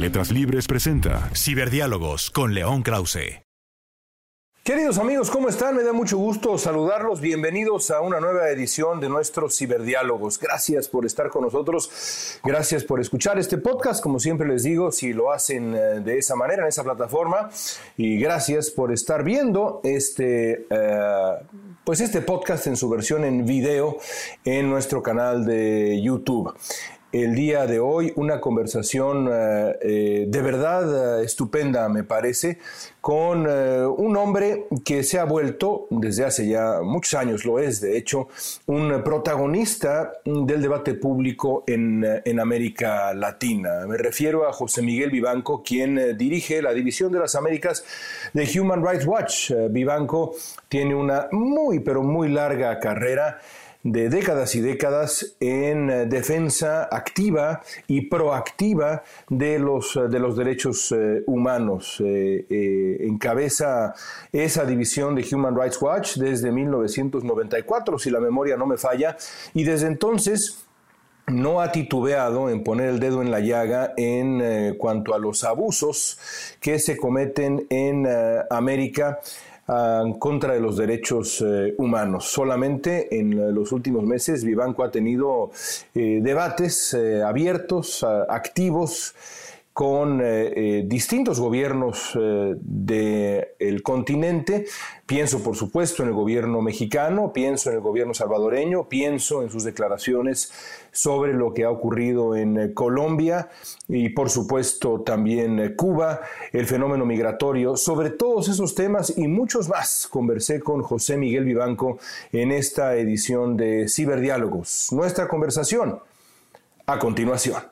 Letras Libres presenta Ciberdiálogos con León Krause. Queridos amigos, ¿cómo están? Me da mucho gusto saludarlos. Bienvenidos a una nueva edición de nuestros ciberdiálogos. Gracias por estar con nosotros. Gracias por escuchar este podcast. Como siempre les digo, si lo hacen eh, de esa manera, en esa plataforma. Y gracias por estar viendo este, eh, pues este podcast en su versión en video en nuestro canal de YouTube el día de hoy una conversación eh, eh, de verdad eh, estupenda, me parece, con un hombre que se ha vuelto, desde hace ya muchos años lo es, de hecho, un protagonista del debate público en, en América Latina. Me refiero a José Miguel Vivanco, quien dirige la División de las Américas de Human Rights Watch. Vivanco tiene una muy, pero muy larga carrera de décadas y décadas en eh, defensa activa y proactiva de los, eh, de los derechos eh, humanos. encabeza esa división de Human Rights Watch desde 1994, si la memoria no me falla, y desde entonces no ha titubeado en poner el dedo en la llaga en cuanto a los abusos que se cometen en América en contra de los derechos eh, humanos. Solamente en los últimos meses Vivanco ha tenido eh, debates eh, abiertos, activos, con eh, eh, distintos gobiernos eh, del continente. Pienso, por supuesto, en el gobierno mexicano, pienso en el gobierno salvadoreño, pienso en sus declaraciones sobre lo que ha ocurrido en Colombia y, por supuesto, también Cuba, el fenómeno migratorio. Sobre todos esos temas y muchos más conversé con José Miguel Vivanco en esta edición de Ciberdiálogos. Nuestra conversación a continuación.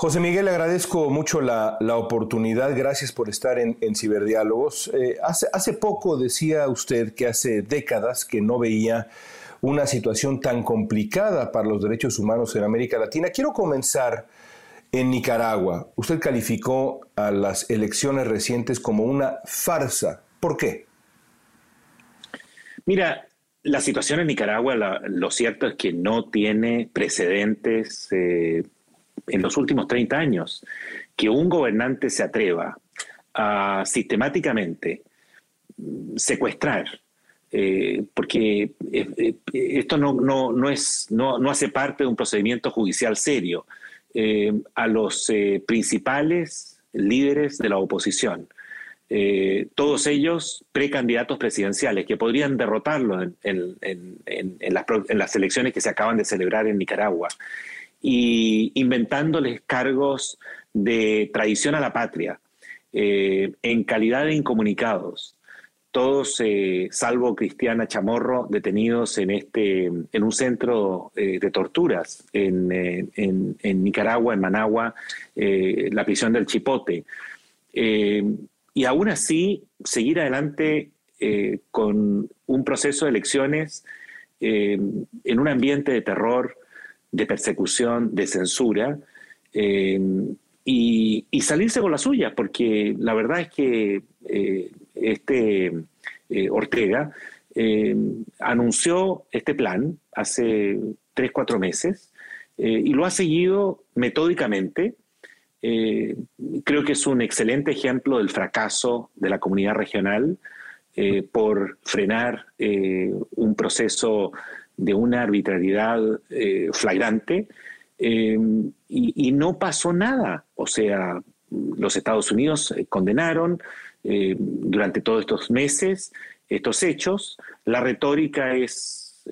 José Miguel, agradezco mucho la, oportunidad. Gracias por estar en, Ciberdiálogos. Eh, hace, hace poco decía usted que hace décadas que no veía una situación tan complicada para los derechos humanos en América Latina. Quiero comenzar en Nicaragua. Usted calificó a las elecciones recientes como una farsa. ¿Por qué? Mira, la situación en Nicaragua, lo cierto es que no tiene precedentes. Eh, en los últimos 30 años que un gobernante se atreva a sistemáticamente secuestrar, eh, porque eh, eh, esto no, no, es, no, no, hace parte de un procedimiento judicial serio, a los principales líderes de la oposición. todos ellos precandidatos presidenciales que podrían derrotarlo en, en, las, en, las, elecciones que se acaban de celebrar en Nicaragua y inventándoles cargos de traición a la patria, eh, en calidad de incomunicados. Todos, eh, salvo Cristiana Chamorro, detenidos en, este, en un centro eh, de torturas en, en, Nicaragua, en Managua, la prisión del Chipote. y aún así, seguir adelante con un proceso de elecciones en un ambiente de terror, de persecución, de censura, eh, y, salirse con la suya, porque la verdad es que eh, este eh, Ortega anunció este plan hace tres, cuatro meses y lo ha seguido metódicamente. creo que es un excelente ejemplo del fracaso de la comunidad regional por frenar un proceso de una arbitrariedad eh, flagrante eh, y, no pasó nada. O sea, los Estados Unidos eh, condenaron durante todos estos meses estos hechos. La retórica es,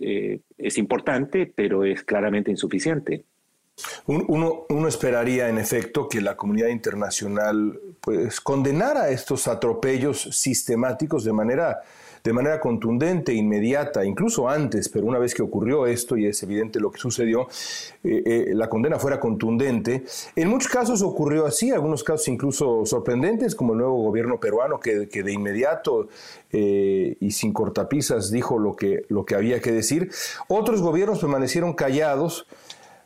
es importante, pero es claramente insuficiente. Uno, uno, esperaría, en efecto, que la comunidad internacional pues, condenara estos atropellos sistemáticos de manera de manera contundente, inmediata, incluso antes, pero una vez que ocurrió esto y es evidente lo que sucedió, eh, eh, la condena fuera contundente. En muchos casos ocurrió así, algunos casos incluso sorprendentes, como el nuevo gobierno peruano que, de inmediato eh, y sin cortapisas dijo lo que, lo que había que decir. Otros gobiernos permanecieron callados,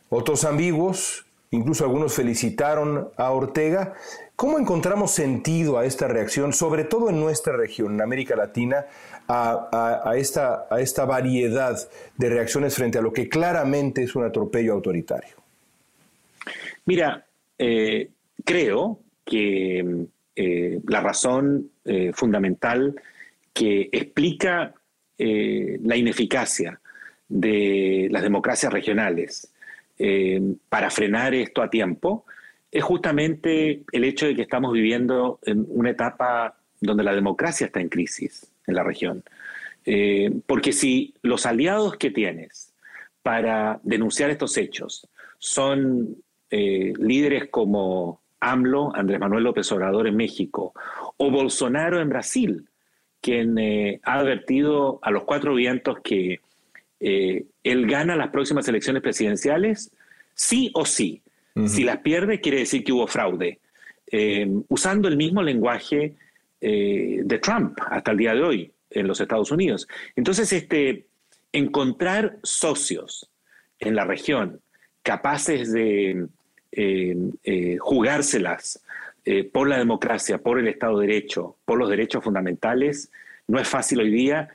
otros ambiguos, incluso algunos felicitaron a Ortega. ¿Cómo encontramos sentido a esta reacción, sobre todo en nuestra región, en América Latina, a, esta, a esta variedad de reacciones frente a lo que claramente es un atropello autoritario? Mira, eh, creo que eh, la razón eh, fundamental que explica la ineficacia de las democracias regionales para frenar esto a tiempo es justamente el hecho de que estamos viviendo en una etapa donde la democracia está en crisis en la región. Eh, porque si los aliados que tienes para denunciar estos hechos son eh, líderes como AMLO, Andrés Manuel López Obrador en México, o Bolsonaro en Brasil, quien eh, ha advertido a los cuatro vientos que él gana las próximas elecciones presidenciales, sí o sí. Si las pierde, quiere decir que hubo fraude. usando el mismo lenguaje de Trump hasta el día de hoy en los Estados Unidos. Entonces, este, encontrar socios en la región capaces de eh, eh, jugárselas eh, por la democracia, por el Estado de Derecho, por los derechos fundamentales, no es fácil hoy día.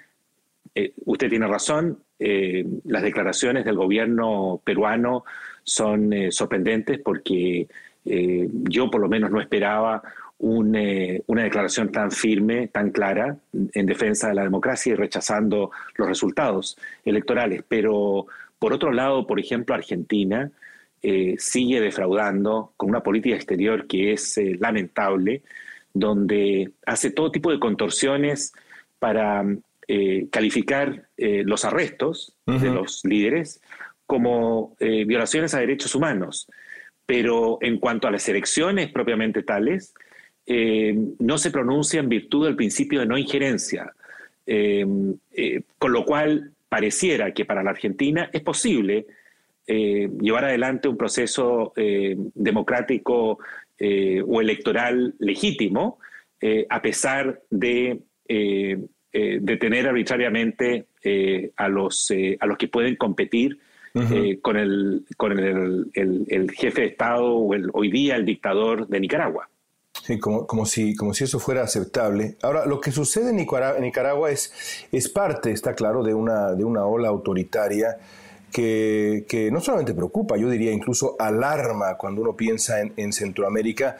usted tiene razón, las declaraciones del gobierno peruano son sorprendentes porque yo por lo menos no esperaba eh, una declaración tan firme, tan clara en defensa de la democracia y rechazando los resultados electorales. Pero, por otro lado, por ejemplo, Argentina eh, sigue defraudando con una política exterior que es eh, lamentable, donde hace todo tipo de contorsiones para calificar los arrestos de los líderes como violaciones a derechos humanos. Pero en cuanto a las elecciones propiamente tales, eh, no se pronuncia en virtud del principio de no injerencia, eh, eh, con lo cual pareciera que para la Argentina es posible llevar adelante un proceso democrático o electoral legítimo, a pesar de detener arbitrariamente a, los, a los que pueden competir con, el, con el, jefe de Estado o el, hoy día el dictador de Nicaragua. Sí, como, como, si, como si eso fuera aceptable. Ahora, lo que sucede en Nicaragua, es, es parte, está claro, de una, de una ola autoritaria que, que, no solamente preocupa, yo diría incluso alarma cuando uno piensa en, en Centroamérica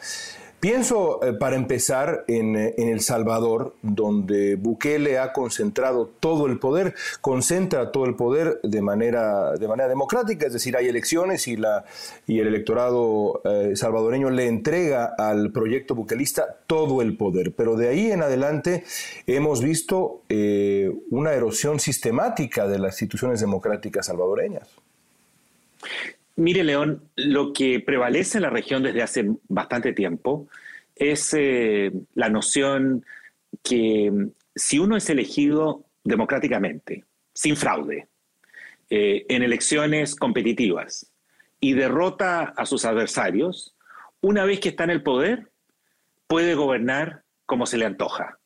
Pienso, eh, para empezar, en, eh, en, El Salvador, donde Bukele ha concentrado todo el poder, concentra todo el poder de manera, de manera democrática, es decir, hay elecciones y, la, y el electorado eh, salvadoreño le entrega al proyecto buquelista todo el poder. Pero de ahí en adelante hemos visto una erosión sistemática de las instituciones democráticas salvadoreñas. Mire, León, lo que prevalece en la región desde hace bastante tiempo es eh, la noción que mm, si uno es elegido democráticamente, sin fraude, eh, en elecciones competitivas y derrota a sus adversarios, una vez que está en el poder, puede gobernar como se le antoja.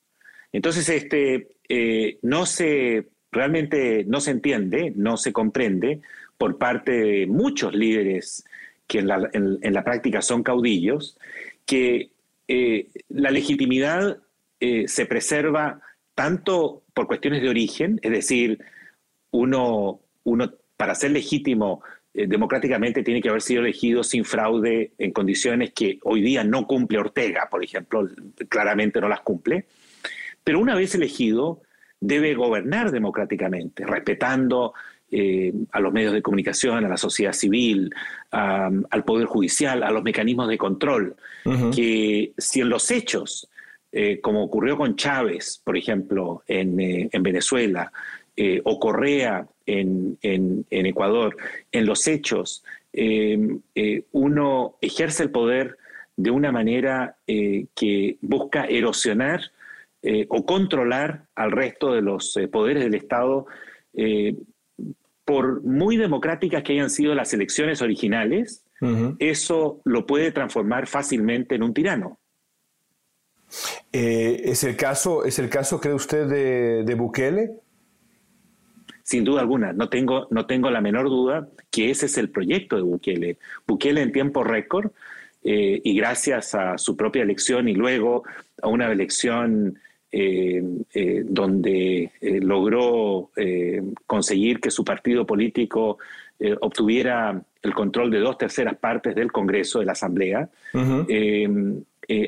Entonces, este, eh, no se, realmente no se entiende, no se comprende por parte de muchos líderes que en la, práctica son caudillos, que eh, la legitimidad eh, se preserva tanto por cuestiones de origen, es decir, uno, uno para ser legítimo eh, democráticamente tiene que haber sido elegido sin fraude en condiciones que hoy día no cumple Ortega, por ejemplo, claramente no las cumple, pero una vez elegido debe gobernar democráticamente, respetando eh, a los medios de comunicación, a la sociedad civil, al Poder Judicial, a los mecanismos de control, que si en los hechos, eh, como ocurrió con Chávez, por ejemplo, en, eh, Venezuela, o Correa en, Ecuador, en los hechos uno ejerce el poder de una manera que busca erosionar o controlar al resto de los poderes del Estado por muy democráticas que hayan sido las elecciones originales, eso lo puede transformar fácilmente en un tirano. Eh, ¿es, el caso, ¿Es el caso, cree usted, de, Bukele? Sin duda alguna, no tengo, no tengo la menor duda que ese es el proyecto de Bukele. Bukele en tiempo récord eh, y gracias a su propia elección y luego a una elección eh, eh, donde eh, logró conseguir que su partido político obtuviera el control de dos terceras partes del Congreso, de la Asamblea,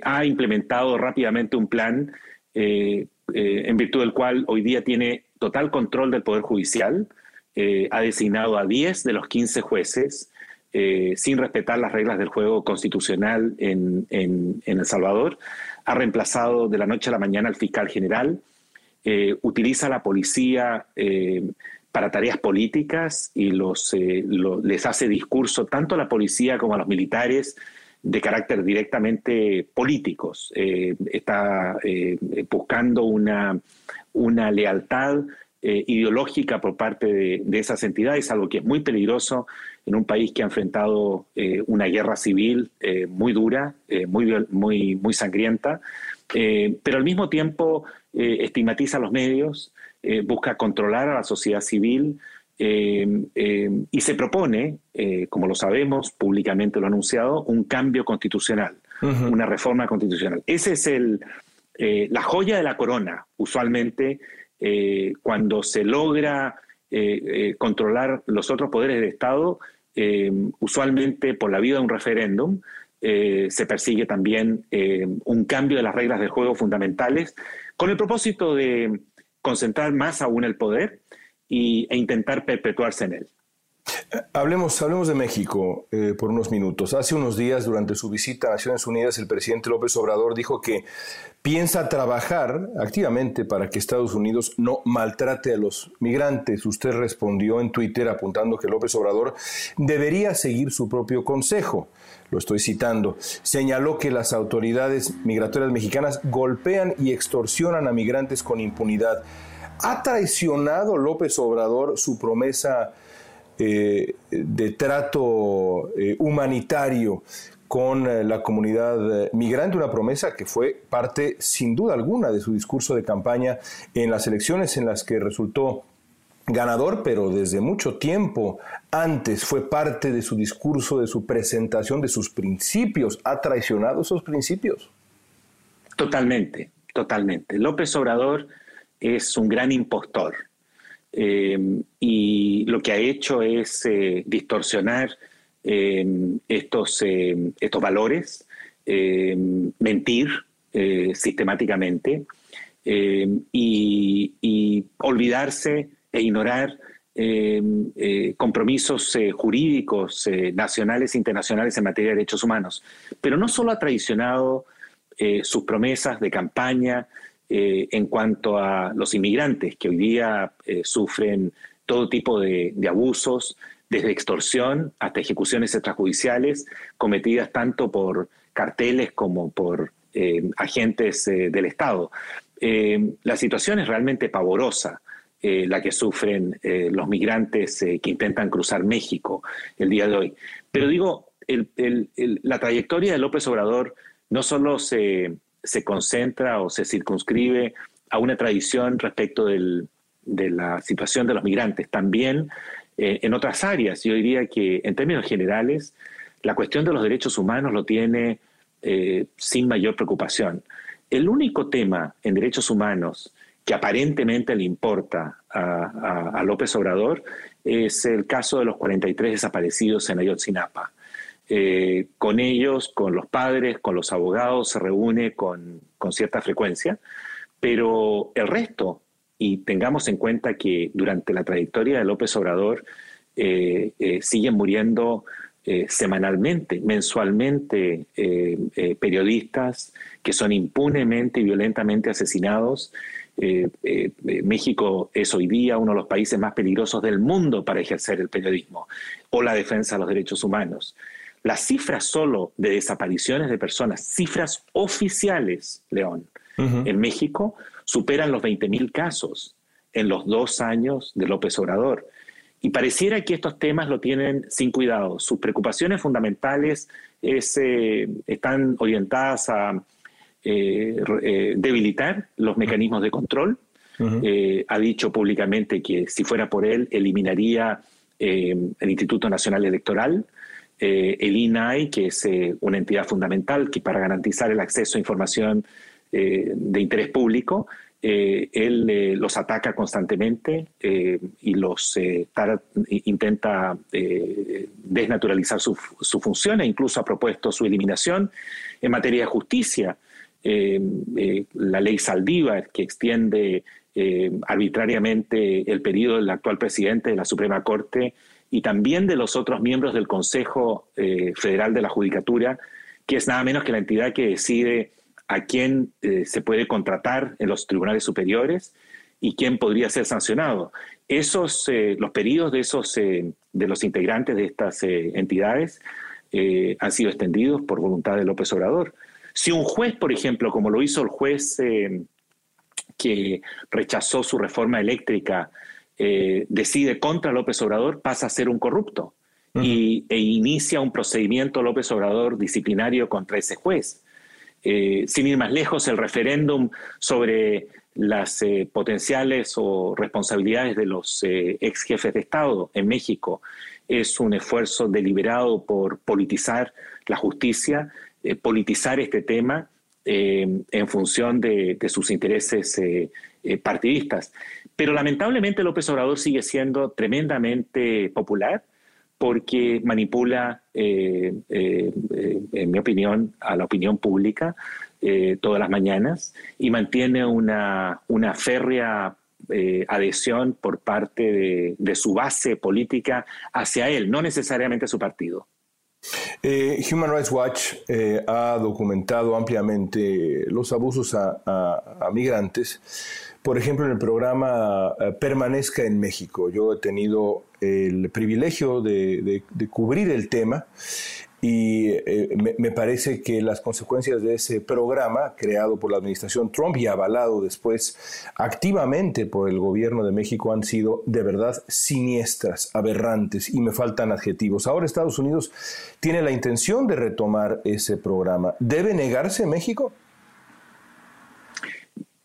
ha implementado rápidamente un plan en virtud del cual hoy día tiene total control del Poder Judicial, ha designado a 10 de los 15 jueces, sin respetar las reglas del juego constitucional en, El Salvador, ha reemplazado de la noche a la mañana al fiscal general, eh, utiliza la policía eh, para tareas políticas y los, eh, les hace discurso tanto a la policía como a los militares de carácter directamente políticos. está buscando una, una lealtad ideológica por parte de, esas entidades, algo que es muy peligroso en un país que ha enfrentado eh, una guerra civil eh, muy dura, eh, muy, muy, muy sangrienta, pero al mismo tiempo estigmatiza a los medios, busca controlar a la sociedad civil y se propone, como lo sabemos, públicamente lo ha anunciado, un cambio constitucional, una reforma constitucional. Ese es el, la joya de la corona, usualmente, cuando se logra controlar los otros poderes del Estado, eh, usualmente por la vía de un referéndum, eh, se persigue también eh, un cambio de las reglas del juego fundamentales con el propósito de concentrar más aún el poder y, e intentar perpetuarse en él. Hablemos, hablemos de México eh, por unos minutos. Hace unos días, durante su visita a Naciones Unidas, el presidente López Obrador dijo que piensa trabajar activamente para que Estados Unidos no maltrate a los migrantes. Usted respondió en Twitter apuntando que López Obrador debería seguir su propio consejo. Lo estoy citando. Señaló que las autoridades migratorias mexicanas golpean y extorsionan a migrantes con impunidad. ¿Ha traicionado López Obrador su promesa? Eh, de trato eh, humanitario con eh, la comunidad migrante, una promesa que fue parte sin duda alguna de su discurso de campaña en las elecciones en las que resultó ganador, pero desde mucho tiempo antes fue parte de su discurso, de su presentación, de sus principios. ¿Ha traicionado esos principios? Totalmente, totalmente. López Obrador es un gran impostor eh, y lo que ha hecho es eh, distorsionar eh, estos, estos valores, mentir sistemáticamente y, olvidarse e ignorar compromisos jurídicos nacionales e internacionales en materia de derechos humanos. Pero no solo ha traicionado sus promesas de campaña, eh, en cuanto a los inmigrantes que hoy día eh, sufren todo tipo de, abusos, desde extorsión hasta ejecuciones extrajudiciales cometidas tanto por carteles como por eh, agentes del Estado. la situación es realmente pavorosa. la que sufren los migrantes que intentan cruzar México el día de hoy. Pero digo, la trayectoria de López Obrador no solo se, se concentra o se circunscribe a una tradición respecto de la situación de los migrantes. También eh, en otras áreas, yo diría que en términos generales, la cuestión de los derechos humanos lo tiene eh, sin mayor preocupación. El único tema en derechos humanos que aparentemente le importa a, López Obrador es el caso de los 43 desaparecidos en Ayotzinapa. Eh, con ellos, con los padres, con los abogados, se reúne con, cierta frecuencia, pero el resto, y tengamos en cuenta que durante la trayectoria de López Obrador eh, eh, siguen muriendo semanalmente, mensualmente, periodistas que son impunemente y violentamente asesinados México es hoy día uno de los países más peligrosos del mundo para ejercer el periodismo o la defensa de los derechos humanos. Las cifras solo de desapariciones de personas, cifras oficiales, León, en México, superan los 20.000 casos en los dos años de López Obrador. Y pareciera que estos temas lo tienen sin cuidado. Sus preocupaciones fundamentales eh, están orientadas a eh, eh, debilitar los mecanismos de control. ha dicho públicamente que si fuera por él, eliminaría el Instituto Nacional Electoral, el INAI, que es una entidad fundamental que para garantizar el acceso a información de interés público, eh, él eh, los ataca constantemente eh, y los intenta desnaturalizar su, su, función e incluso ha propuesto su eliminación. En materia de justicia, la ley Saldívar, que extiende arbitrariamente el periodo del actual presidente de la Suprema Corte y también de los otros miembros del Consejo Federal de la Judicatura, que es nada menos que la entidad que decide a quién eh, se puede contratar en los tribunales superiores y quién podría ser sancionado. Esos, eh, los pedidos de, esos, eh, de los integrantes de estas entidades han sido extendidos por voluntad de López Obrador. Si un juez, por ejemplo, como lo hizo el juez que rechazó su reforma eléctrica, decide contra López Obrador, pasa a ser un corrupto y, e inicia un procedimiento López Obrador disciplinario contra ese juez. Eh, sin ir más lejos, el referéndum sobre las eh, potenciales o responsabilidades de los eh, ex jefes de Estado en México es un esfuerzo deliberado por politizar la justicia, politizar este tema en función de sus intereses partidistas. Pero lamentablemente López Obrador sigue siendo tremendamente popular porque manipula, eh, eh, eh, en mi opinión, a la opinión pública todas las mañanas y mantiene una, una férrea adhesión por parte de, su base política hacia él, no necesariamente su partido. Human Rights Watch ha documentado ampliamente los abusos a migrantes por ejemplo, en el programa eh, Permanezca en México. Yo he tenido el privilegio de, cubrir el tema y eh, me, parece que las consecuencias de ese programa, creado por la administración Trump y avalado después activamente por el gobierno de México, han sido de verdad siniestras, aberrantes y me faltan adjetivos. Ahora Estados Unidos tiene la intención de retomar ese programa. ¿Debe negarse México?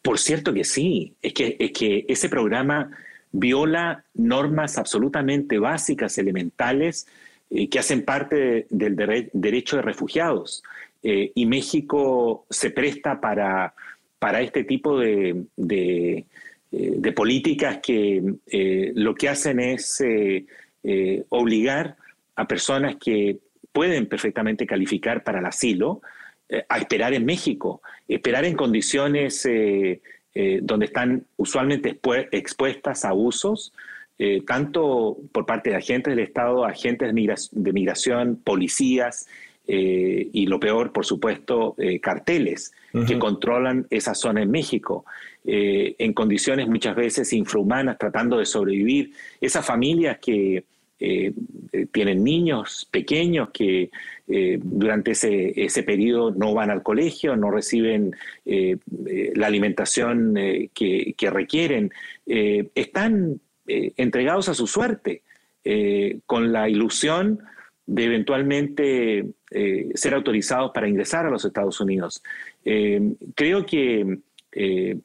Por cierto que sí, es que, es que ese programa viola normas absolutamente básicas, elementales, eh, que hacen parte del derecho de refugiados. Eh, y México se presta para, para este tipo de, de, eh, políticas que lo que hacen es obligar a personas que pueden perfectamente calificar para el asilo, a esperar en México, esperar en condiciones eh, eh, donde están usualmente expuestas a abusos, tanto por parte de agentes del Estado, agentes de, migración, policías y lo peor, por supuesto, carteles que controlan esa zona en México. en condiciones muchas veces infrahumanas, tratando de sobrevivir. Esas familias que tienen niños pequeños que eh, durante ese, ese periodo no van al colegio, no reciben eh, eh, la alimentación que, requieren, están entregados a su suerte, con la ilusión de eventualmente ser autorizados para ingresar a los Estados Unidos. creo que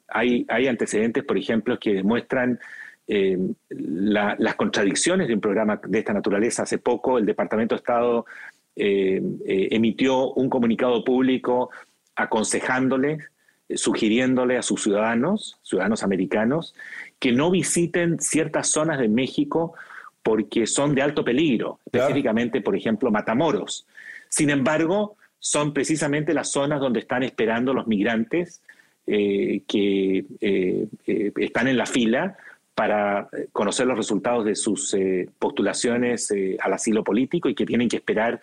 hay, hay antecedentes, por ejemplo, que demuestran las contradicciones de un programa de esta naturaleza. Hace poco el Departamento de Estado eh, eh, emitió un comunicado público aconsejándole, eh, sugiriéndole a sus ciudadanos, ciudadanos americanos, que no visiten ciertas zonas de México porque son de alto peligro, específicamente, por ejemplo, Matamoros. Sin embargo, son precisamente las zonas donde están esperando los migrantes que están en la fila para conocer los resultados de sus eh, postulaciones eh, al asilo político y que tienen que esperar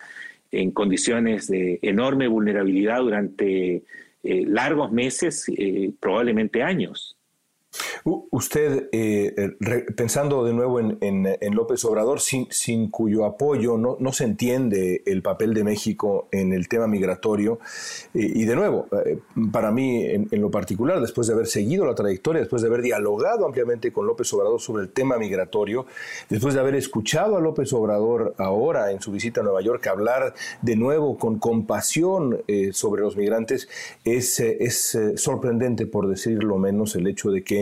en condiciones de enorme vulnerabilidad durante eh, largos meses, probablemente años. Usted, eh, eh, pensando de nuevo en, López Obrador, sin, sin cuyo apoyo no, no, se entiende el papel de México en el tema migratorio, eh, y de nuevo, para mí en, lo particular, después de haber seguido la trayectoria, después de haber dialogado ampliamente con López Obrador sobre el tema migratorio, después de haber escuchado a López Obrador ahora en su visita a Nueva York hablar de nuevo con compasión sobre los migrantes, es, es sorprendente, por decirlo menos, el hecho de que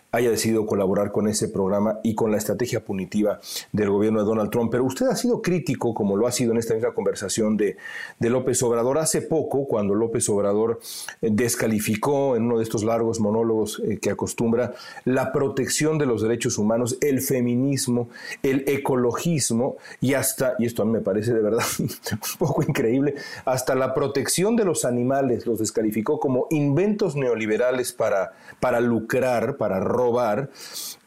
haya decidido colaborar con ese programa y con la estrategia punitiva del gobierno de Donald Trump. Pero usted ha sido crítico, como lo ha sido en esta misma conversación de, de López Obrador. Hace poco, cuando López Obrador eh, descalificó en uno de estos largos monólogos eh, que acostumbra la protección de los derechos humanos, el feminismo, el ecologismo y hasta, y esto a mí me parece de verdad un poco increíble, hasta la protección de los animales los descalificó como inventos neoliberales para, para lucrar, para robar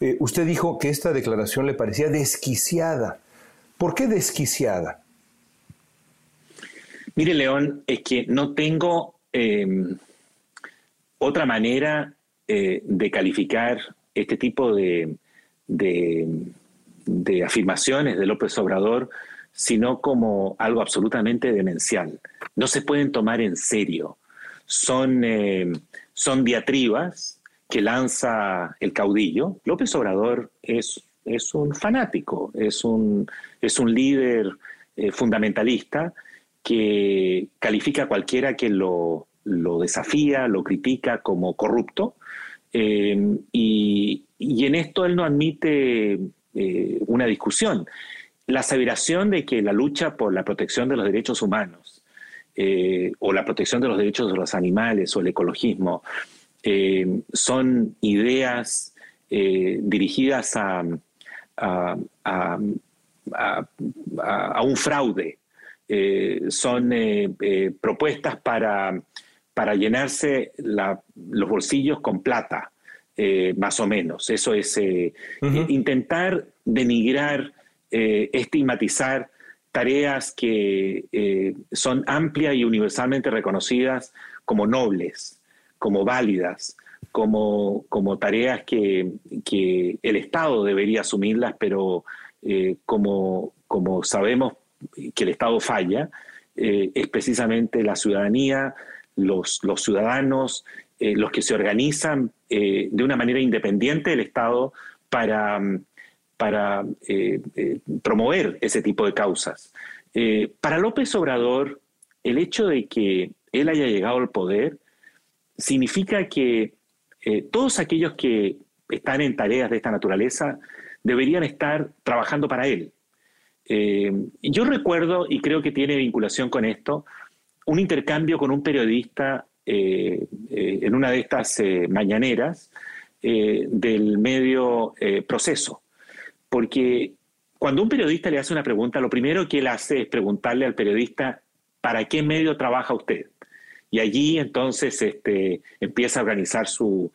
eh, usted dijo que esta declaración le parecía desquiciada. ¿Por qué desquiciada? Mire, León, es que no tengo em, otra manera eh, de calificar este tipo de, de, afirmaciones de López Obrador, sino como algo absolutamente demencial. No se pueden tomar en serio. Son, em, son diatribas que lanza el caudillo, López Obrador es, es un fanático, es un, es un líder eh, fundamentalista que califica a cualquiera que lo, desafía, lo critica como corrupto. Eh, y, en esto él no admite eh, una discusión. La aseveración de que la lucha por la protección de los derechos humanos o la protección de los derechos de los animales o el ecologismo eh, son ideas eh, dirigidas a, a, un fraude, eh, son propuestas para, para llenarse los bolsillos con plata, más o menos. Eso es intentar denigrar, estigmatizar tareas que son amplias y universalmente reconocidas como nobles como válidas, como, como tareas que, el Estado debería asumirlas, pero eh, como, como sabemos que el Estado falla, eh, es precisamente la ciudadanía, los, los ciudadanos, eh, los que se organizan de una manera independiente del Estado para, para promover ese tipo de causas. para López Obrador, el hecho de que él haya llegado al poder significa que eh, todos aquellos que están en tareas de esta naturaleza deberían estar trabajando para él. Eh, yo recuerdo, y creo que tiene vinculación con esto, un intercambio con un periodista eh, en una de estas mañaneras del medio proceso. Porque cuando un periodista le hace una pregunta, lo primero que él hace es preguntarle al periodista, ¿para qué medio trabaja usted? Y allí entonces este, empieza a organizar su,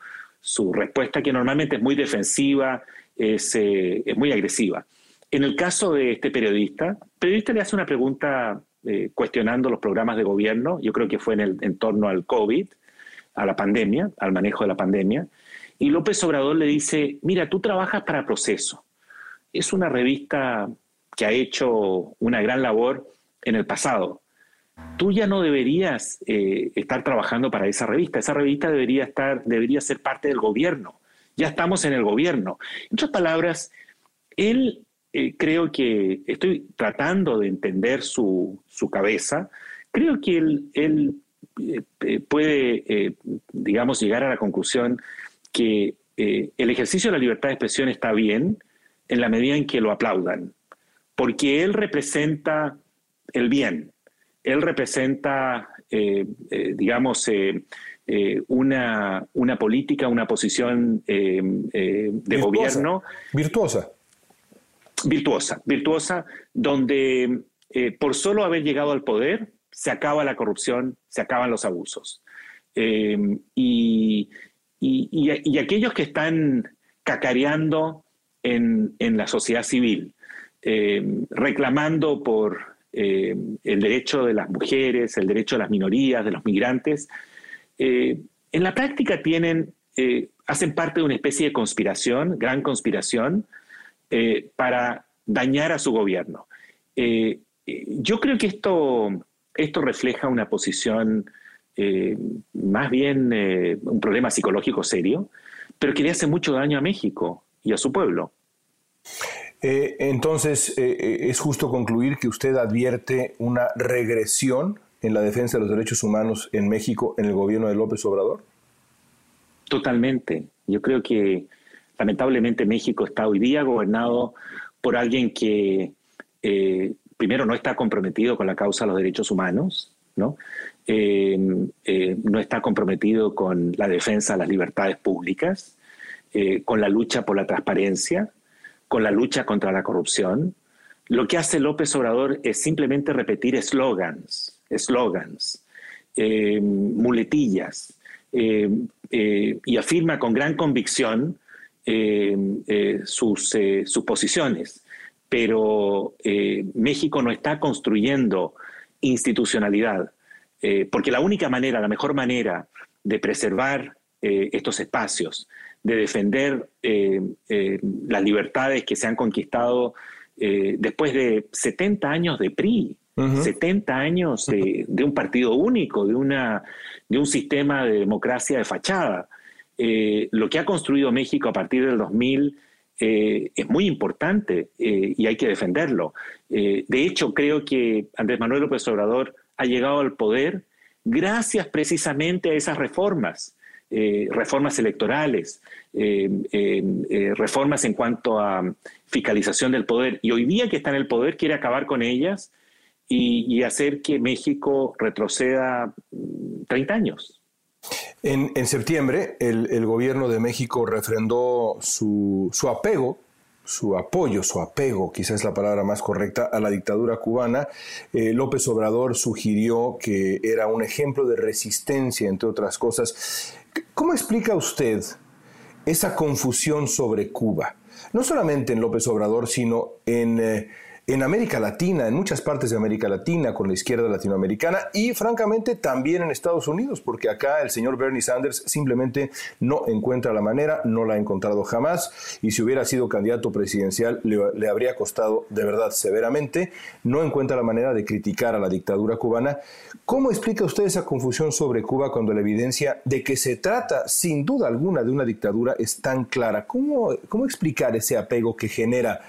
respuesta, que normalmente es muy defensiva, es, eh, es, muy agresiva. En el caso de este periodista, el periodista le hace una pregunta eh, cuestionando los programas de gobierno, yo creo que fue en, el, en torno al COVID, a la pandemia, al manejo de la pandemia, y López Obrador le dice, mira, tú trabajas para Proceso. Es una revista que ha hecho una gran labor en el pasado tú ya no deberías eh, estar trabajando para esa revista. Esa revista debería, estar, debería ser parte del gobierno. Ya estamos en el gobierno. En otras palabras, él eh, creo que estoy tratando de entender su, cabeza. Creo que él, eh, puede, digamos, llegar a la conclusión que el ejercicio de la libertad de expresión está bien en la medida en que lo aplaudan, porque él representa el bien, él representa, eh, eh, digamos, eh, una, una, política, una posición de gobierno. Virtuosa. Virtuosa, virtuosa, donde por solo haber llegado al poder se acaba la corrupción, se acaban los abusos. Y, y, aquellos que están cacareando en, en la sociedad civil, reclamando por eh, el derecho de las mujeres, el derecho de las minorías, de los migrantes, eh, en la práctica tienen hacen parte de una especie de conspiración, gran conspiración, para dañar a su gobierno. yo creo que esto, esto refleja una posición más bien un problema psicológico serio, pero que le hace mucho daño a México y a su pueblo. Eh, entonces, eh, eh, es justo concluir que usted advierte una regresión en la defensa de los derechos humanos en México en el gobierno de López Obrador. Totalmente. Yo creo que lamentablemente México está hoy día gobernado por alguien que primero no está comprometido con la causa de los derechos humanos, ¿no? no está comprometido con la defensa de las libertades públicas, con la lucha por la transparencia, con la lucha contra la corrupción, lo que hace López Obrador es simplemente repetir eslogans, eslogans, eh, muletillas, eh, eh, y afirma con gran convicción sus, sus, posiciones. Pero México no está construyendo institucionalidad, porque la única manera, la mejor manera de preservar estos espacios, de defender eh, eh, las libertades que se han conquistado eh, después de 70 años de PRI, 70 años de, un partido único, de, una, de un sistema de democracia de fachada. lo que ha construido México a partir del 2000 es muy importante y hay que defenderlo. de hecho, creo que Andrés Manuel López Obrador ha llegado al poder gracias precisamente a esas reformas. Eh, reformas electorales, eh, eh, reformas en cuanto a fiscalización del poder. Y hoy día que está en el poder quiere acabar con ellas y, hacer que México retroceda 30 mm, años. En, septiembre, el, gobierno de México refrendó su, su apego su apoyo, su apego, quizás es la palabra más correcta, a la dictadura cubana. López Obrador sugirió que era un ejemplo de resistencia, entre otras cosas. ¿Cómo explica usted esa confusión sobre Cuba? No solamente en López Obrador, sino en... Eh, en América Latina, en muchas partes de América Latina, con la izquierda latinoamericana y francamente también en Estados Unidos, porque acá el señor Bernie Sanders simplemente no encuentra la manera, no la ha encontrado jamás y si hubiera sido candidato presidencial le, habría costado de verdad severamente, no encuentra la manera de criticar a la dictadura cubana. ¿Cómo explica usted esa confusión sobre Cuba cuando la evidencia de que se trata sin duda alguna de una dictadura es tan clara? ¿Cómo, cómo explicar ese apego que genera?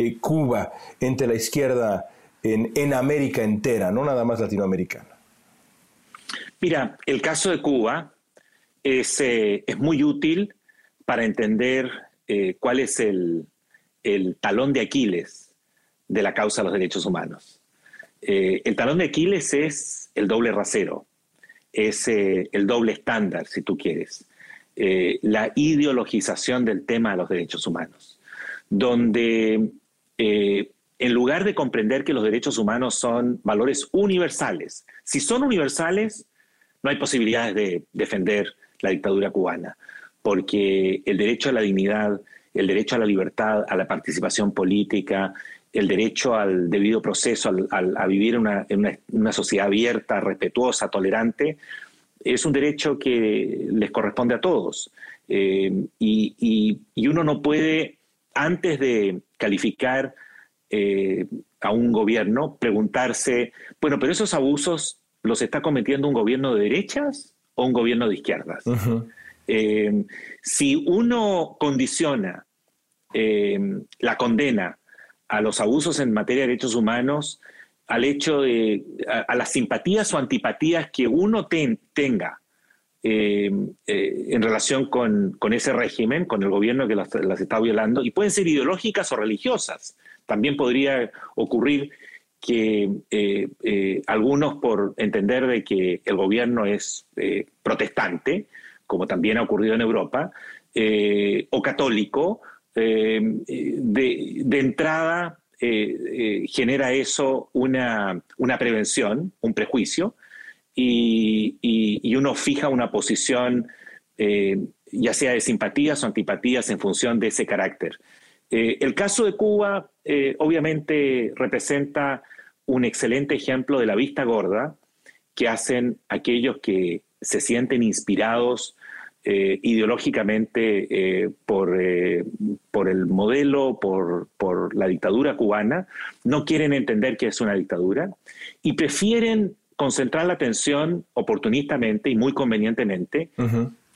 Eh, Cuba entre la izquierda en, América entera, no nada más latinoamericana? Mira, el caso de Cuba es, eh, muy útil para entender eh, cuál es el, talón de Aquiles de la causa de los derechos humanos. el talón de Aquiles es el doble rasero, es el doble estándar, si tú quieres, la ideologización del tema de los derechos humanos, donde eh, en lugar de comprender que los derechos humanos son valores universales, si son universales, no hay posibilidades de defender la dictadura cubana, porque el derecho a la dignidad, el derecho a la libertad, a la participación política, el derecho al debido proceso, a vivir en una, sociedad abierta, respetuosa, tolerante, es un derecho que les corresponde a todos. Eh, y, uno no puede, antes de calificar eh, a un gobierno, preguntarse, bueno, pero esos abusos los está cometiendo un gobierno de derechas o un gobierno de izquierdas. Eh, si uno condiciona eh, la condena a los abusos en materia de derechos humanos al hecho de, a, las simpatías o antipatías que uno tenga en relación con, ese régimen, con el gobierno que las, está violando, y pueden ser ideológicas o religiosas. También podría ocurrir que eh, eh, algunos por entender de que el gobierno es eh, protestante, como también ha ocurrido en Europa, o católico, de, entrada genera eso una, prevención, un prejuicio, y, uno fija una posición ya sea de simpatías o antipatías en función de ese carácter. Eh, el caso de Cuba eh, obviamente representa un excelente ejemplo de la vista gorda que hacen aquellos que se sienten inspirados ideológicamente por, por el modelo, por, por la dictadura cubana, no quieren entender que es una dictadura y prefieren concentrar la atención oportunistamente y muy convenientemente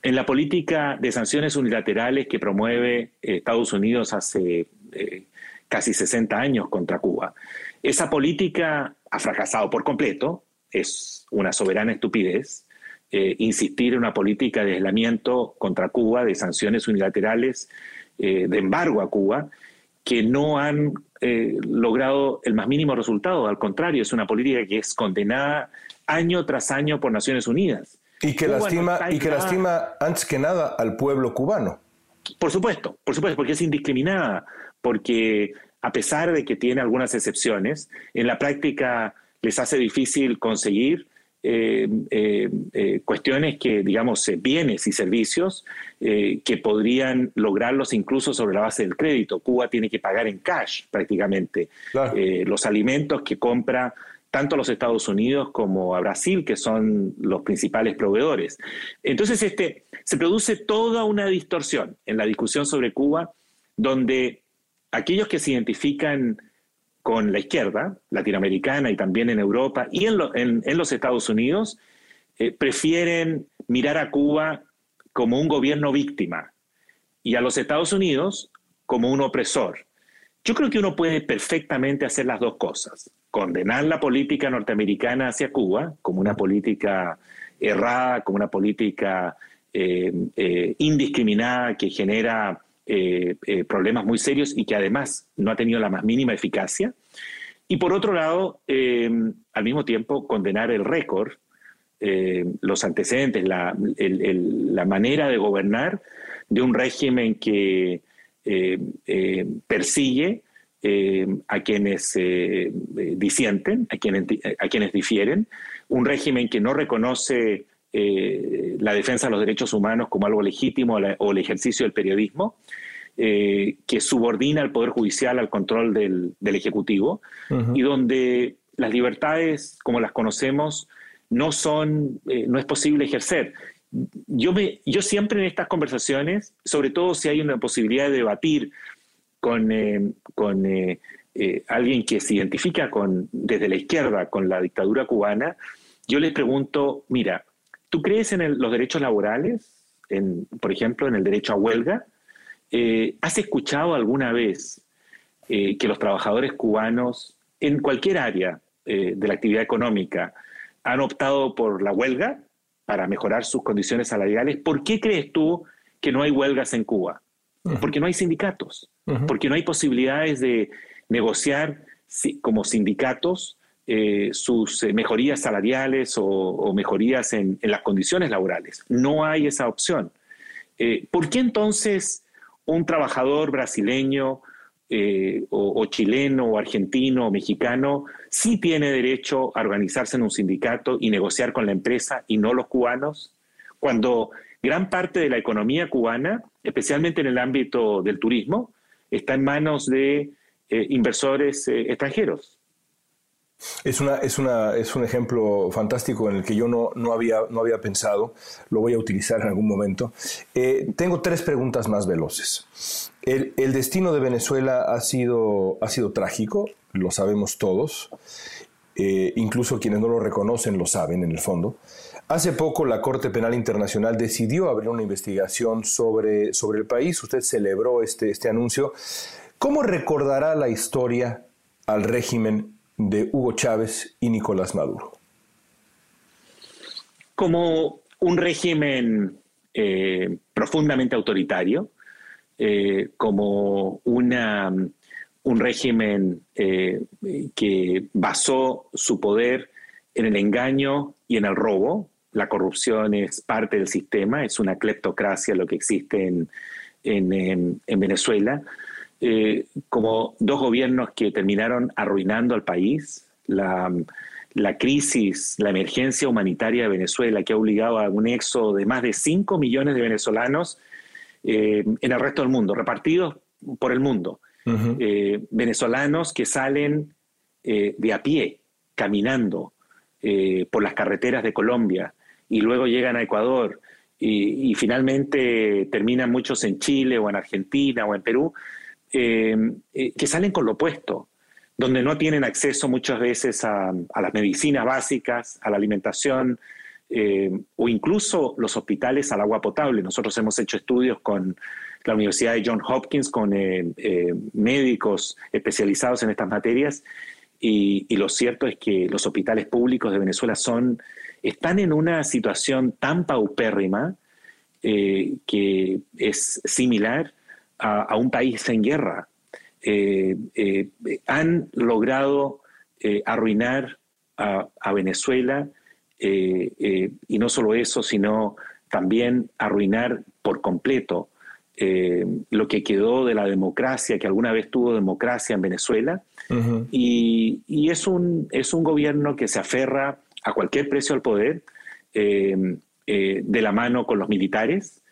en la política de sanciones unilaterales que promueve eh, Estados Unidos hace eh, casi 60 años contra Cuba. Esa política ha fracasado por completo, es una soberana estupidez. Eh, insistir en una política de aislamiento contra Cuba, de sanciones unilaterales, de embargo a Cuba, que no han eh, logrado el más mínimo resultado. Al contrario, es una política que es condenada año tras año por Naciones Unidas. Y que, lastima, y que lastima antes que nada al pueblo cubano. Por supuesto, por supuesto, porque es indiscriminada, porque a pesar de que tiene algunas excepciones, en la práctica les hace difícil conseguir eh, eh, eh, cuestiones que, digamos, bienes y servicios que podrían lograrlos incluso sobre la base del crédito. Cuba tiene que pagar en cash prácticamente los alimentos que compra tanto a los Estados Unidos como a Brasil, que son los principales proveedores. Entonces, este, se produce toda una distorsión en la discusión sobre Cuba, donde aquellos que se identifican con la izquierda latinoamericana y también en Europa y en, los Estados Unidos, eh, prefieren mirar a Cuba como un gobierno víctima y a los Estados Unidos como un opresor. Yo creo que uno puede perfectamente hacer las dos cosas. Condenar la política norteamericana hacia Cuba como una política errada, como una política eh, eh, indiscriminada que genera eh, eh, problemas muy serios y que además no ha tenido la más mínima eficacia. Y por otro lado, eh, al mismo tiempo, condenar el récord, los antecedentes, la, la, manera de gobernar de un régimen que persigue a quienes disienten, a quienes, a quienes difieren, un régimen que no reconoce eh, la defensa de los derechos humanos como algo legítimo o el ejercicio del periodismo, eh, que subordina al Poder Judicial al control del, Ejecutivo y donde las libertades como las conocemos no son, eh, no es posible ejercer. Yo, me, yo siempre en estas conversaciones, sobre todo si hay una posibilidad de debatir con, con alguien que se identifica con, desde la izquierda con la dictadura cubana, yo les pregunto, mira, ¿Tú crees en los derechos laborales? En, por ejemplo, en el derecho a huelga. Eh, ¿Has escuchado alguna vez eh, que los trabajadores cubanos en cualquier área eh, de la actividad económica han optado por la huelga para mejorar sus condiciones salariales? ¿Por qué crees tú que no hay huelgas en Cuba? Porque no hay sindicatos, porque no hay posibilidades de negociar como sindicatos eh, sus eh, mejorías salariales o, mejorías en, las condiciones laborales. No hay esa opción. Eh, ¿Por qué entonces un trabajador brasileño o, chileno o argentino o mexicano sí tiene derecho a organizarse en un sindicato y negociar con la empresa y no los cubanos? Cuando gran parte de la economía cubana, especialmente en el ámbito del turismo, está en manos de inversores extranjeros. Es, una, es, una, es un ejemplo fantástico en el que yo no, no, había, no había pensado, lo voy a utilizar en algún momento. Eh, tengo tres preguntas más veloces. El, destino de Venezuela ha sido, ha sido trágico, lo sabemos todos, eh, incluso quienes no lo reconocen lo saben en el fondo. Hace poco la Corte Penal Internacional decidió abrir una investigación sobre, sobre el país, usted celebró este, este anuncio. ¿Cómo recordará la historia al régimen de Hugo Chávez y Nicolás Maduro? Como un régimen eh, profundamente autoritario, eh, como una, un régimen eh, que basó su poder en el engaño y en el robo. La corrupción es parte del sistema, es una cleptocracia lo que existe en, en Venezuela. Eh, como dos gobiernos que terminaron arruinando al país, la, crisis, la emergencia humanitaria de Venezuela, que ha obligado a un éxodo de más de 5 millones de venezolanos eh, en el resto del mundo, repartidos por el mundo. Eh, venezolanos que salen de a pie, caminando por las carreteras de Colombia, y luego llegan a Ecuador, y, finalmente terminan muchos en Chile o en Argentina o en Perú, eh, eh, que salen con lo opuesto, donde no tienen acceso muchas veces a, las medicinas básicas, a la alimentación o incluso los hospitales al agua potable. Nosotros hemos hecho estudios con la Universidad de Johns Hopkins, con médicos especializados en estas materias, y, y, lo cierto es que los hospitales públicos de Venezuela son están en una situación tan paupérrima eh, que es similar a, un país en guerra. Eh, eh, han logrado arruinar a, Venezuela y no solo eso, sino también arruinar por completo lo que quedó de la democracia, que alguna vez tuvo democracia en Venezuela. y, y, es, un, es un gobierno que se aferra a cualquier precio al poder, eh, eh, de la mano con los militares,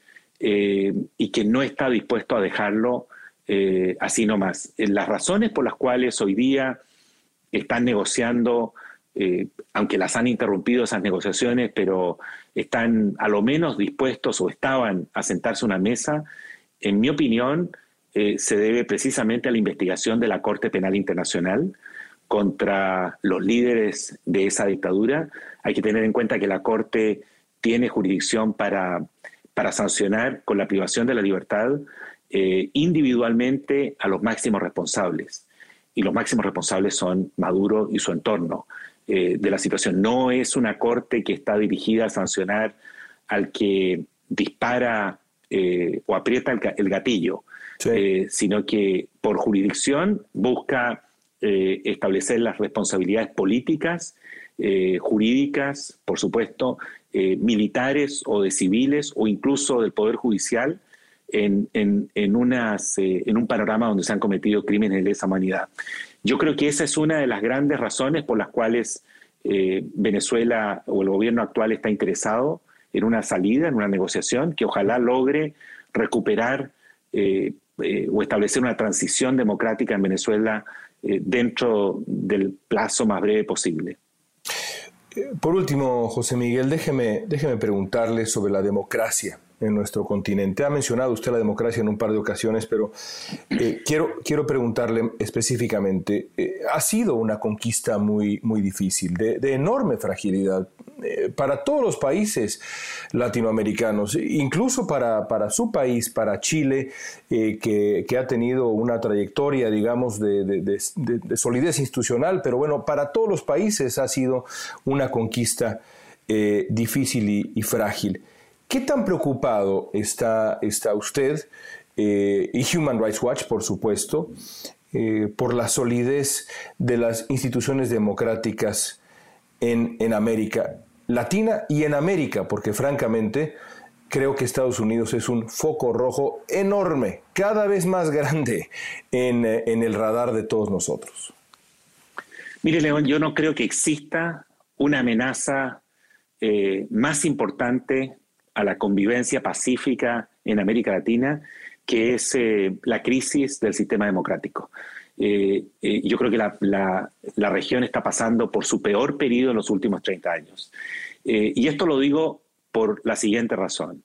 eh, y que no está dispuesto a dejarlo así nomás. Las razones por las cuales hoy día están negociando, aunque las han interrumpido esas negociaciones, pero están a lo menos dispuestos o estaban a sentarse a una mesa, en mi opinión, se debe precisamente a la investigación de la Corte Penal Internacional, contra los líderes de esa dictadura. Hay que tener en cuenta que la Corte tiene jurisdicción para, para sancionar con la privación de la libertad eh, individualmente a los máximos responsables. Y los máximos responsables son Maduro y su entorno eh, de la situación. No es una Corte que está dirigida a sancionar al que dispara eh, o aprieta el, gatillo, sino que por jurisdicción busca eh, establecer las responsabilidades políticas, jurídicas, por supuesto, eh, militares o de civiles o incluso del Poder Judicial en, en, unas, en un panorama donde se han cometido crímenes de lesa humanidad. Yo creo que esa es una de las grandes razones por las cuales Venezuela o el gobierno actual está interesado en una salida, en una negociación que ojalá logre recuperar o establecer una transición democrática en Venezuela eh, dentro del plazo más breve posible. Por último, José Miguel, déjeme, déjeme preguntarle sobre la democracia en nuestro continente. Ha mencionado usted la democracia en un par de ocasiones, pero eh, quiero, quiero preguntarle específicamente, eh, ha sido una conquista muy, muy difícil, de, enorme fragilidad eh, para todos los países latinoamericanos, incluso para, para su país, para Chile, que, que, ha tenido una trayectoria, digamos, de, de, solidez institucional, pero bueno, para todos los países ha sido una conquista difícil y frágil. ¿Qué tan preocupado está, está usted eh, y Human Rights Watch, por supuesto, eh, por la solidez de las instituciones democráticas en, en, América Latina y en América? Porque francamente creo que Estados Unidos es un foco rojo enorme, cada vez más grande en, en el radar de todos nosotros. Mire, León, yo no creo que exista una amenaza eh, más importante a la convivencia pacífica en América Latina, que es eh, la crisis del sistema democrático. Eh, eh, yo creo que la, región está pasando por su peor periodo en los últimos 30 años. y esto lo digo por la siguiente razón.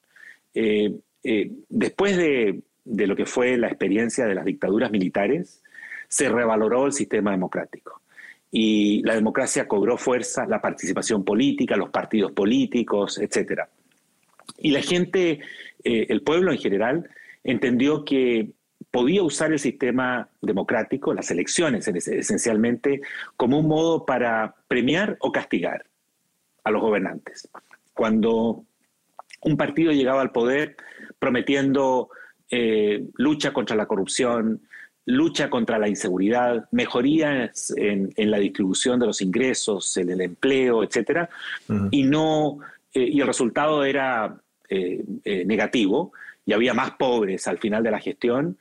después de, de, lo que fue la experiencia de las dictaduras militares, se revaloró el sistema democrático. Y la democracia cobró fuerza, la participación política, los partidos políticos, etcétera. Y la gente, eh, el pueblo en general, entendió que podía usar el sistema democrático, las elecciones esencialmente, como un modo para premiar o castigar a los gobernantes. Cuando un partido llegaba al poder prometiendo eh, lucha contra la corrupción, lucha contra la inseguridad, mejorías en, la distribución de los ingresos, en el empleo, etcétera, y no eh, y el resultado era eh, eh, negativo y había más pobres al final de la gestión,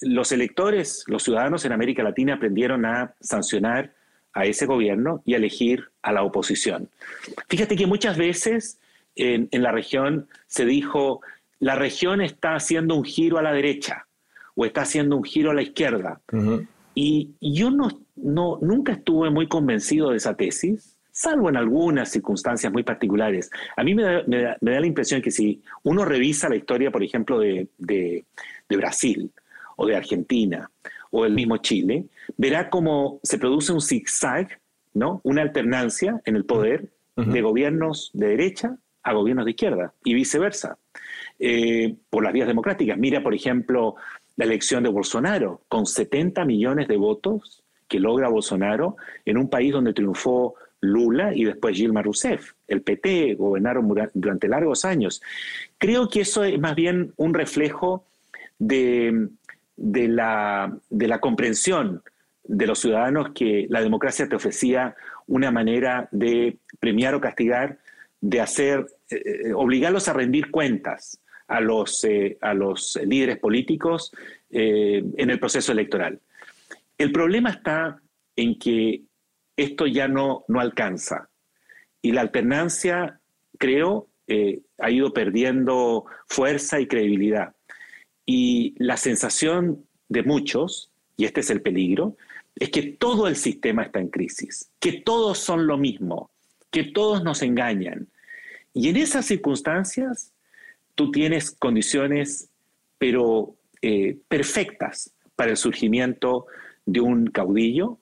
los electores, los ciudadanos en América Latina aprendieron a sancionar a ese gobierno y a elegir a la oposición. Fíjate que muchas veces en, la región se dijo, la región está haciendo un giro a la derecha o está haciendo un giro a la izquierda. Y yo no, no, nunca estuve muy convencido de esa tesis salvo en algunas circunstancias muy particulares. A mí me da, la impresión que si uno revisa la historia, por ejemplo, de, Brasil o de Argentina o el mismo Chile, verá cómo se produce un zigzag, ¿no? una alternancia en el poder de gobiernos de derecha a gobiernos de izquierda y viceversa, eh, por las vías democráticas. Mira, por ejemplo, la elección de Bolsonaro, con 70 millones de votos que logra Bolsonaro en un país donde triunfó Lula y después Gilmar Rousseff. El PT gobernaron durante largos años. Creo que eso es más bien un reflejo de, la, de la comprensión de los ciudadanos que la democracia te ofrecía una manera de premiar o castigar, de hacer, eh, eh, obligarlos a rendir cuentas a los, eh, a los líderes políticos en el proceso electoral. El problema está en que esto ya no, no alcanza. Y la alternancia, creo, eh, ha ido perdiendo fuerza y credibilidad. Y la sensación de muchos, y este es el peligro, es que todo el sistema está en crisis, que todos son lo mismo, que todos nos engañan. Y en esas circunstancias, tú tienes condiciones, pero eh, perfectas para el surgimiento de un caudillo,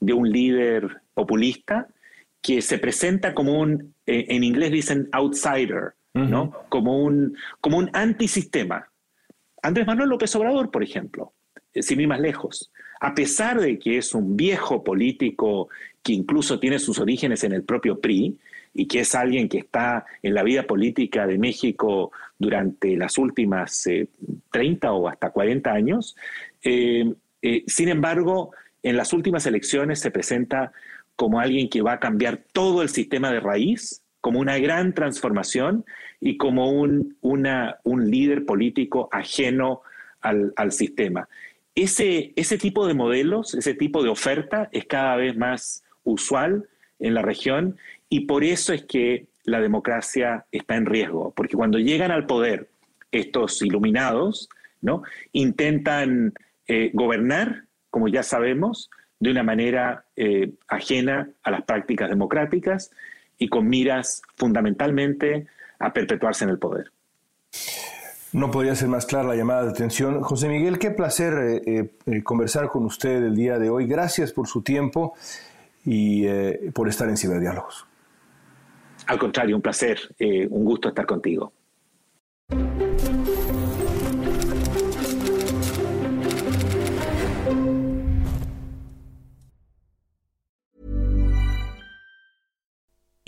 de un líder populista que se presenta como un, eh, en inglés dicen outsider, ¿no? Como un, como un antisistema. Andrés Manuel López Obrador, por ejemplo, eh, sin ir más lejos, a pesar de que es un viejo político que incluso tiene sus orígenes en el propio PRI y que es alguien que está en la vida política de México durante las últimas 30 eh, o hasta 40 años, sin embargo, en las últimas elecciones se presenta como alguien que va a cambiar todo el sistema de raíz, como una gran transformación y como un, un líder político ajeno al, sistema. Ese, ese tipo de modelos, ese tipo de oferta es cada vez más usual en la región y por eso es que la democracia está en riesgo, porque cuando llegan al poder estos iluminados, ¿no? intentan eh, gobernar como ya sabemos, de una manera eh, ajena a las prácticas democráticas y con miras fundamentalmente a perpetuarse en el poder. No podría ser más clara la llamada de atención. José Miguel, qué placer eh, eh, conversar con usted el día de hoy. Gracias por su tiempo y por estar en Ciberdiálogos. Al contrario, un placer, un gusto estar contigo.